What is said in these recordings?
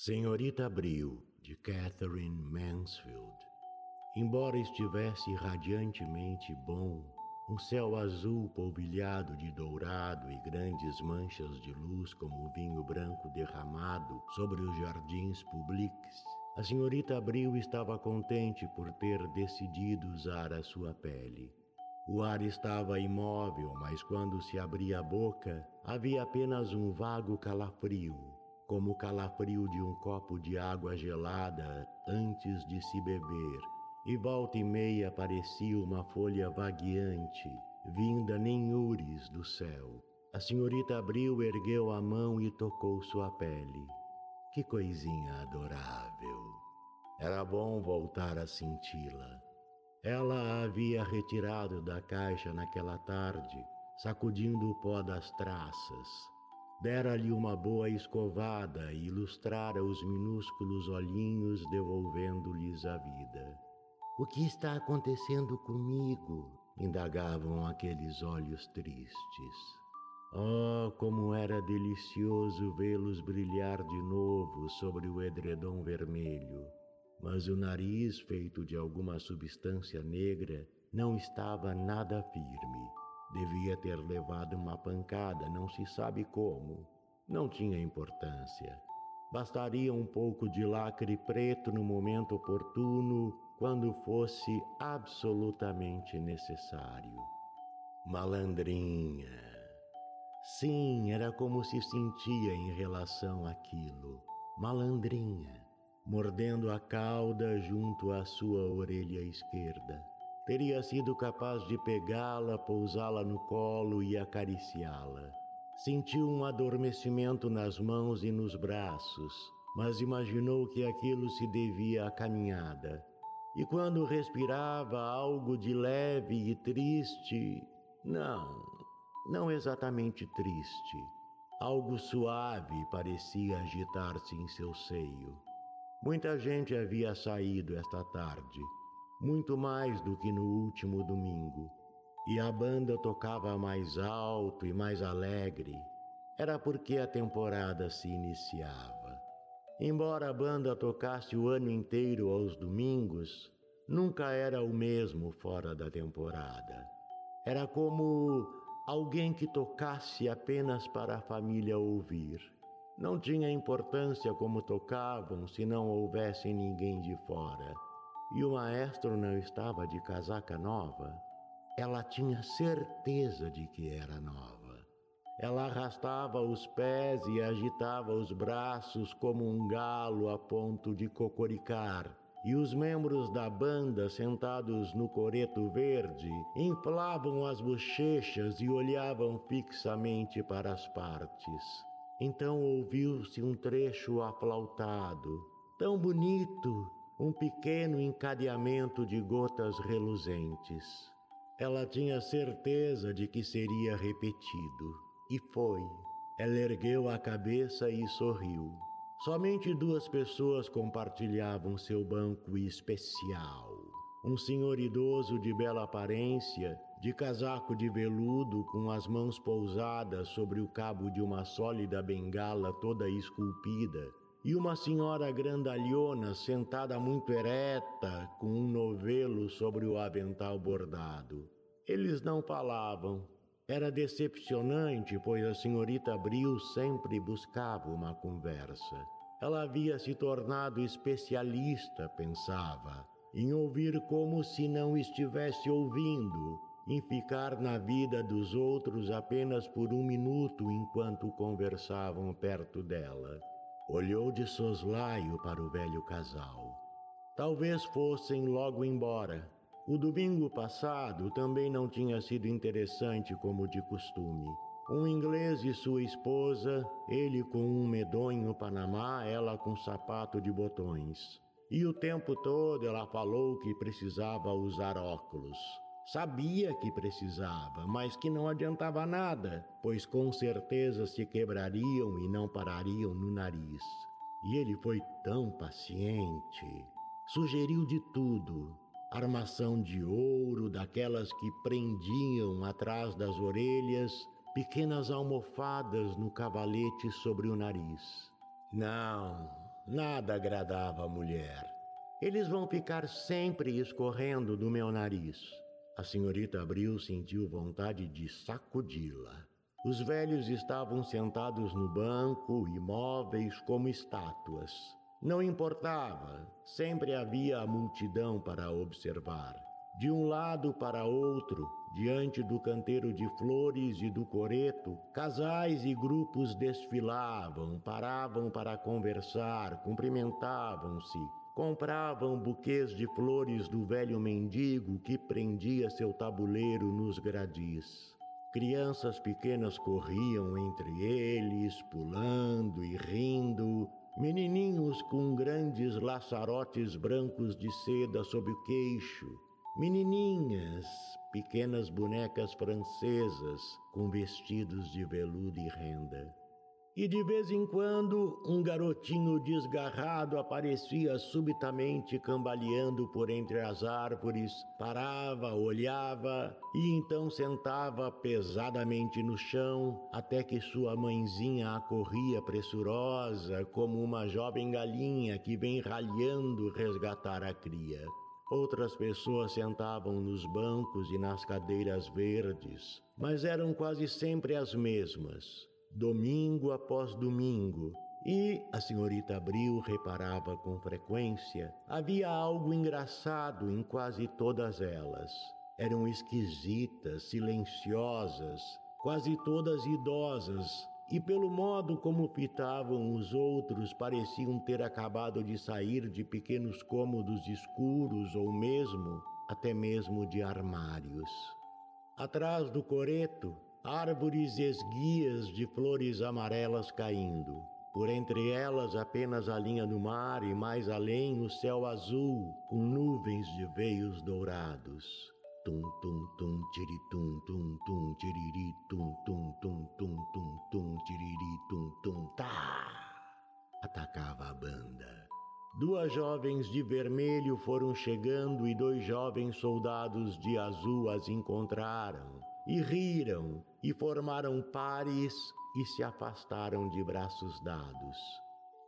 Senhorita Abril, de Catherine Mansfield. Embora estivesse radiantemente bom, um céu azul polvilhado de dourado e grandes manchas de luz como vinho branco derramado sobre os jardins publiques, a senhorita Abril estava contente por ter decidido usar a sua pele. O ar estava imóvel, mas quando se abria a boca, havia apenas um vago calafrio como o calafrio de um copo de água gelada antes de se beber, e volta e meia parecia uma folha vagueante, vinda nenhures do céu. A senhorita abriu, ergueu a mão e tocou sua pele. Que coisinha adorável! Era bom voltar a senti-la. Ela a havia retirado da caixa naquela tarde, sacudindo o pó das traças, Dera-lhe uma boa escovada e ilustrara os minúsculos olhinhos, devolvendo-lhes a vida. O que está acontecendo comigo? indagavam aqueles olhos tristes. Oh, como era delicioso vê-los brilhar de novo sobre o edredom vermelho. Mas o nariz, feito de alguma substância negra, não estava nada firme Devia ter levado uma pancada, não se sabe como. Não tinha importância. Bastaria um pouco de lacre preto no momento oportuno, quando fosse absolutamente necessário. Malandrinha. Sim, era como se sentia em relação àquilo. Malandrinha, mordendo a cauda junto à sua orelha esquerda teria sido capaz de pegá-la, pousá-la no colo e acariciá-la. Sentiu um adormecimento nas mãos e nos braços, mas imaginou que aquilo se devia à caminhada. E quando respirava algo de leve e triste, não, não exatamente triste, algo suave parecia agitar-se em seu seio. Muita gente havia saído esta tarde muito mais do que no último domingo. E a banda tocava mais alto e mais alegre. Era porque a temporada se iniciava. Embora a banda tocasse o ano inteiro aos domingos, nunca era o mesmo fora da temporada. Era como alguém que tocasse apenas para a família ouvir. Não tinha importância como tocavam se não houvesse ninguém de fora e o maestro não estava de casaca nova, ela tinha certeza de que era nova. Ela arrastava os pés e agitava os braços como um galo a ponto de cocoricar. E os membros da banda, sentados no coreto verde, inflavam as bochechas e olhavam fixamente para as partes. Então ouviu-se um trecho aflautado, tão bonito um pequeno encadeamento de gotas reluzentes. Ela tinha certeza de que seria repetido. E foi. Ela ergueu a cabeça e sorriu. Somente duas pessoas compartilhavam seu banco especial. Um senhor idoso de bela aparência, de casaco de veludo, com as mãos pousadas sobre o cabo de uma sólida bengala toda esculpida, e uma senhora grandalhona sentada muito ereta, com um novelo sobre o avental bordado. Eles não falavam. Era decepcionante, pois a senhorita Abril sempre buscava uma conversa. Ela havia se tornado especialista, pensava, em ouvir como se não estivesse ouvindo, em ficar na vida dos outros apenas por um minuto enquanto conversavam perto dela. Olhou de soslaio para o velho casal. Talvez fossem logo embora. O domingo passado também não tinha sido interessante como de costume. Um inglês e sua esposa, ele com um medonho Panamá, ela com sapato de botões. E o tempo todo ela falou que precisava usar óculos. Sabia que precisava, mas que não adiantava nada, pois com certeza se quebrariam e não parariam no nariz. E ele foi tão paciente. Sugeriu de tudo: armação de ouro, daquelas que prendiam atrás das orelhas, pequenas almofadas no cavalete sobre o nariz. Não, nada agradava a mulher. Eles vão ficar sempre escorrendo do meu nariz. A senhorita Abril sentiu vontade de sacudi-la. Os velhos estavam sentados no banco, imóveis como estátuas. Não importava, sempre havia a multidão para observar. De um lado para outro, diante do canteiro de flores e do coreto, casais e grupos desfilavam, paravam para conversar, cumprimentavam-se, compravam buquês de flores do velho mendigo que prendia seu tabuleiro nos gradis. Crianças pequenas corriam entre eles, pulando e rindo, Menininhos com grandes laçarotes brancos de seda sob o queixo. Menininhas, pequenas bonecas francesas com vestidos de veludo e renda. E de vez em quando um garotinho desgarrado aparecia subitamente cambaleando por entre as árvores, parava, olhava e então sentava pesadamente no chão até que sua mãezinha acorria pressurosa como uma jovem galinha que vem ralhando resgatar a cria. Outras pessoas sentavam nos bancos e nas cadeiras verdes, mas eram quase sempre as mesmas domingo após domingo, e a senhorita Abril reparava com frequência, havia algo engraçado em quase todas elas. Eram esquisitas, silenciosas, quase todas idosas, e pelo modo como fitavam os outros, pareciam ter acabado de sair de pequenos cômodos escuros ou mesmo, até mesmo de armários. Atrás do coreto, árvores esguias de flores amarelas caindo. Por entre elas apenas a linha do mar e mais além o céu azul com nuvens de veios dourados. Tum tum tum tiritum tum tum tiriri tum tum tum tum tum tum tiriri tum tum tá. Atacava a banda. Duas jovens de vermelho foram chegando e dois jovens soldados de azul as encontraram e riram e formaram pares e se afastaram de braços dados.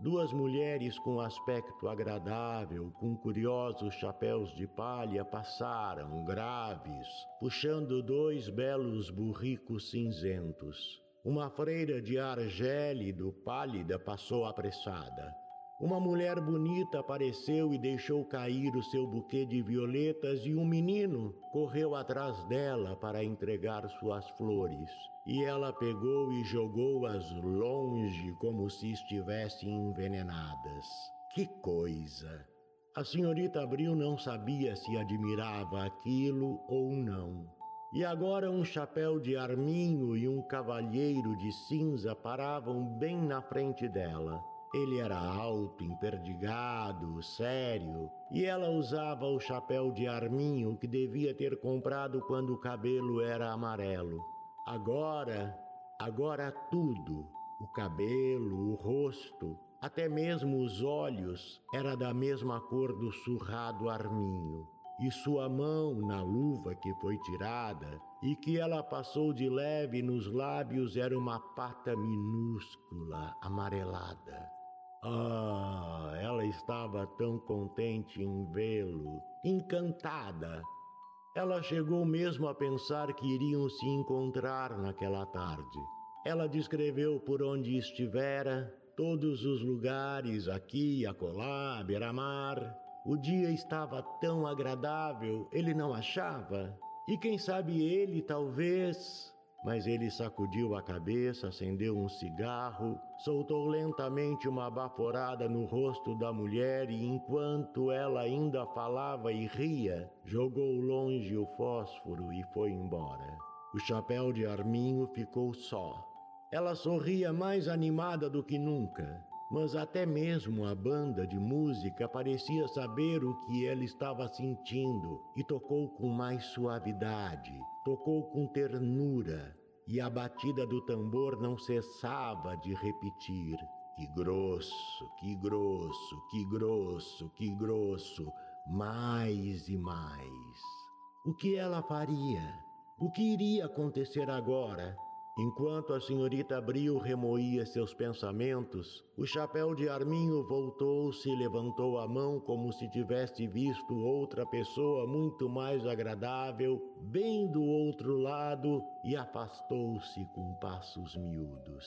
Duas mulheres com aspecto agradável, com curiosos chapéus de palha, passaram, graves, puxando dois belos burricos cinzentos. Uma freira de ar gélido, pálida, passou apressada. Uma mulher bonita apareceu e deixou cair o seu buquê de violetas, e um menino correu atrás dela para entregar suas flores. E ela pegou e jogou-as longe como se estivessem envenenadas. Que coisa! A senhorita Abril não sabia se admirava aquilo ou não. E agora um chapéu de arminho e um cavalheiro de cinza paravam bem na frente dela. Ele era alto, emperdigado, sério, e ela usava o chapéu de arminho que devia ter comprado quando o cabelo era amarelo. Agora, agora tudo, o cabelo, o rosto, até mesmo os olhos, era da mesma cor do surrado arminho. E sua mão na luva que foi tirada e que ela passou de leve nos lábios era uma pata minúscula, amarelada. Ah, ela estava tão contente em vê-lo, encantada. Ela chegou mesmo a pensar que iriam se encontrar naquela tarde. Ela descreveu por onde estivera, todos os lugares, aqui, acolá, beira-mar. O dia estava tão agradável, ele não achava? E quem sabe ele, talvez, mas ele sacudiu a cabeça, acendeu um cigarro, soltou lentamente uma baforada no rosto da mulher e, enquanto ela ainda falava e ria, jogou longe o fósforo e foi embora. O chapéu de arminho ficou só. Ela sorria mais animada do que nunca, mas até mesmo a banda de música parecia saber o que ela estava sentindo e tocou com mais suavidade, tocou com ternura, e a batida do tambor não cessava de repetir: que grosso, que grosso, que grosso, que grosso, mais e mais. O que ela faria? O que iria acontecer agora? Enquanto a senhorita Abril remoía seus pensamentos, o chapéu de Arminho voltou-se e levantou a mão como se tivesse visto outra pessoa muito mais agradável, bem do outro lado, e afastou-se com passos miúdos.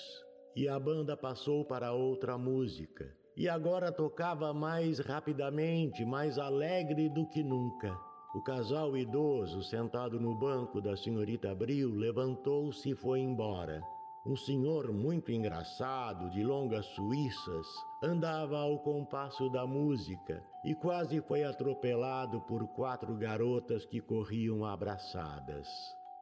E a banda passou para outra música, e agora tocava mais rapidamente, mais alegre do que nunca. O casal idoso, sentado no banco da senhorita Abril, levantou-se e foi embora. Um senhor muito engraçado, de longas suíças, andava ao compasso da música e quase foi atropelado por quatro garotas que corriam abraçadas.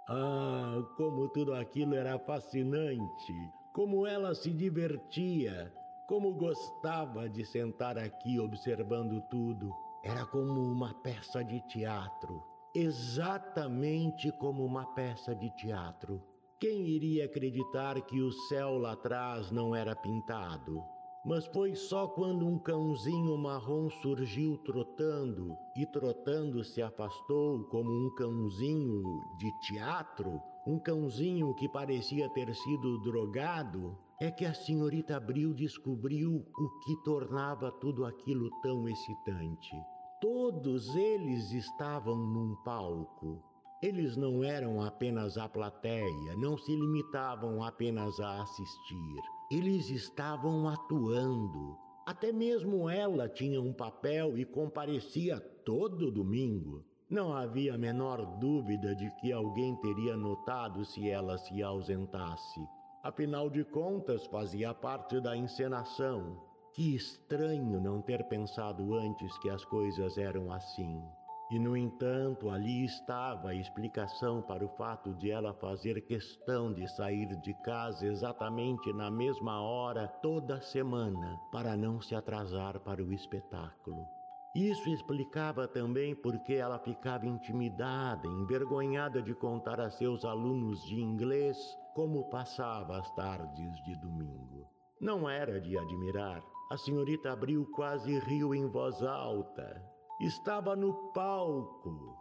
Ah, como tudo aquilo era fascinante! Como ela se divertia! Como gostava de sentar aqui observando tudo! Era como uma peça de teatro, exatamente como uma peça de teatro. Quem iria acreditar que o céu lá atrás não era pintado? Mas foi só quando um cãozinho marrom surgiu trotando e trotando se afastou como um cãozinho de teatro, um cãozinho que parecia ter sido drogado, é que a senhorita Abril descobriu o que tornava tudo aquilo tão excitante. Todos eles estavam num palco. Eles não eram apenas a plateia, não se limitavam apenas a assistir. Eles estavam atuando. Até mesmo ela tinha um papel e comparecia todo domingo. Não havia a menor dúvida de que alguém teria notado se ela se ausentasse. Afinal de contas, fazia parte da encenação. Que estranho não ter pensado antes que as coisas eram assim. E, no entanto, ali estava a explicação para o fato de ela fazer questão de sair de casa exatamente na mesma hora toda semana para não se atrasar para o espetáculo. Isso explicava também porque ela ficava intimidada, envergonhada de contar a seus alunos de inglês como passava as tardes de domingo. Não era de admirar a senhorita Abril quase riu em voz alta. Estava no palco.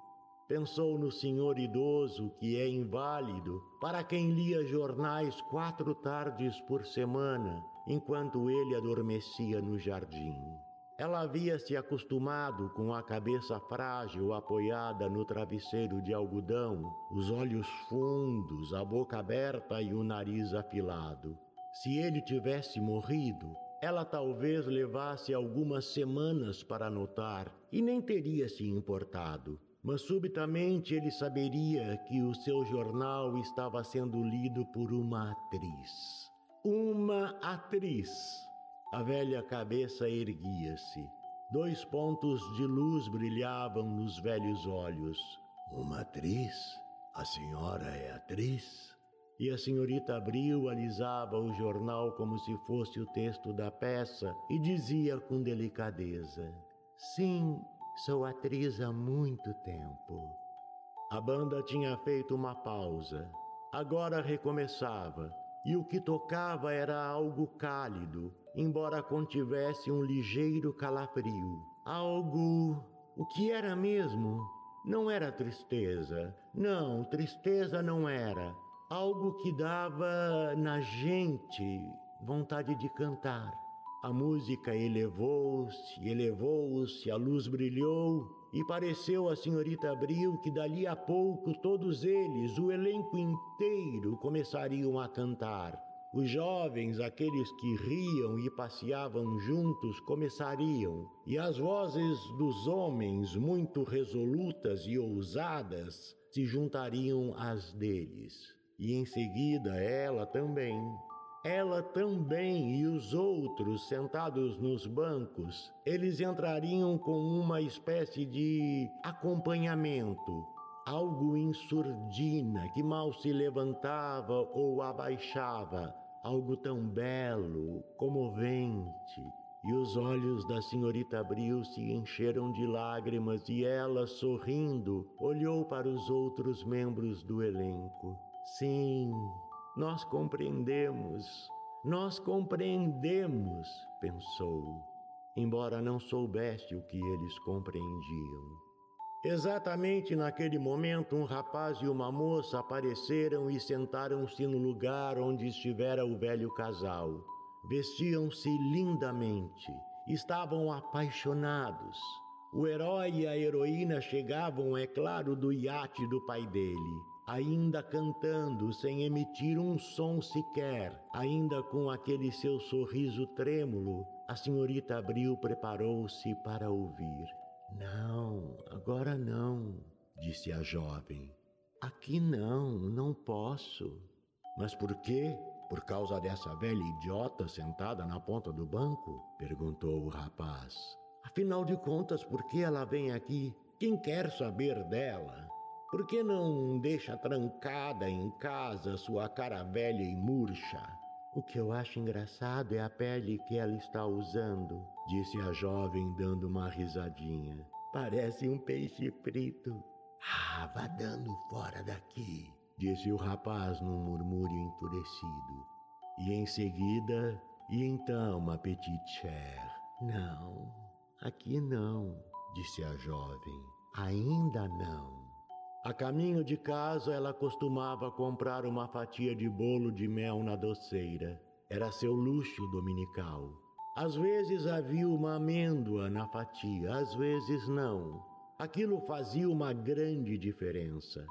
Pensou no senhor idoso que é inválido, para quem lia jornais quatro tardes por semana, enquanto ele adormecia no jardim. Ela havia se acostumado com a cabeça frágil apoiada no travesseiro de algodão, os olhos fundos, a boca aberta e o nariz afilado. Se ele tivesse morrido, ela talvez levasse algumas semanas para notar e nem teria se importado. Mas subitamente ele saberia que o seu jornal estava sendo lido por uma atriz. Uma atriz! A velha cabeça erguia-se. Dois pontos de luz brilhavam nos velhos olhos. Uma atriz? A senhora é atriz? E a senhorita Abril alisava o jornal como se fosse o texto da peça e dizia com delicadeza: Sim, sou atriz há muito tempo. A banda tinha feito uma pausa. Agora recomeçava, e o que tocava era algo cálido, embora contivesse um ligeiro calafrio. Algo. O que era mesmo? Não era tristeza. Não, tristeza não era algo que dava na gente vontade de cantar. A música elevou-se, elevou-se, a luz brilhou e pareceu a senhorita Abril que dali a pouco todos eles, o elenco inteiro, começariam a cantar. Os jovens, aqueles que riam e passeavam juntos, começariam, e as vozes dos homens, muito resolutas e ousadas, se juntariam às deles e em seguida ela também. Ela também e os outros sentados nos bancos, eles entrariam com uma espécie de acompanhamento, algo em surdina que mal se levantava ou abaixava, algo tão belo, comovente. E os olhos da senhorita Abril se encheram de lágrimas e ela, sorrindo, olhou para os outros membros do elenco. Sim, nós compreendemos, nós compreendemos, pensou, embora não soubesse o que eles compreendiam. Exatamente naquele momento, um rapaz e uma moça apareceram e sentaram-se no lugar onde estivera o velho casal. Vestiam-se lindamente, estavam apaixonados. O herói e a heroína chegavam, é claro, do iate do pai dele, ainda cantando sem emitir um som sequer, ainda com aquele seu sorriso trêmulo. A senhorita Abril preparou-se para ouvir. Não, agora não, disse a jovem. Aqui não, não posso. Mas por quê? Por causa dessa velha idiota sentada na ponta do banco? perguntou o rapaz. Afinal de contas, por que ela vem aqui? Quem quer saber dela? Por que não deixa trancada em casa sua cara velha e murcha? O que eu acho engraçado é a pele que ela está usando, disse a jovem dando uma risadinha. Parece um peixe frito. Ah, vá dando fora daqui, disse o rapaz num murmúrio enfurecido. E em seguida, e então, ma petite chère? Não, Aqui não, disse a jovem. Ainda não. A caminho de casa, ela costumava comprar uma fatia de bolo de mel na doceira. Era seu luxo dominical. Às vezes havia uma amêndoa na fatia, às vezes não. Aquilo fazia uma grande diferença.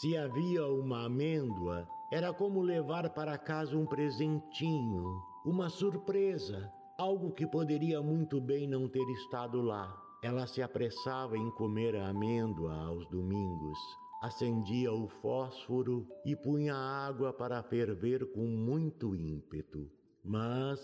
Se havia uma amêndoa, era como levar para casa um presentinho, uma surpresa, algo que poderia muito bem não ter estado lá. Ela se apressava em comer a amêndoa acendia o fósforo e punha água para ferver com muito ímpeto. Mas,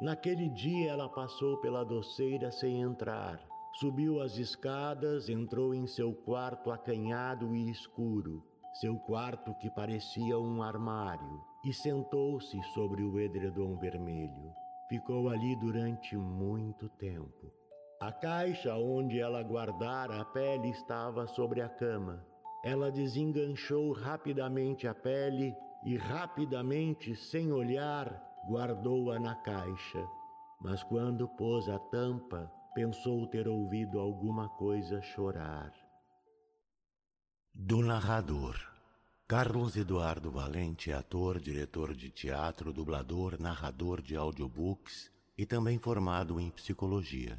naquele dia, ela passou pela doceira sem entrar. Subiu as escadas, entrou em seu quarto acanhado e escuro, seu quarto que parecia um armário, e sentou-se sobre o edredom vermelho. Ficou ali durante muito tempo. A caixa onde ela guardara a pele estava sobre a cama. Ela desenganchou rapidamente a pele e, rapidamente, sem olhar, guardou-a na caixa. Mas quando pôs a tampa, pensou ter ouvido alguma coisa chorar. Do narrador. Carlos Eduardo Valente é ator, diretor de teatro, dublador, narrador de audiobooks e também formado em psicologia.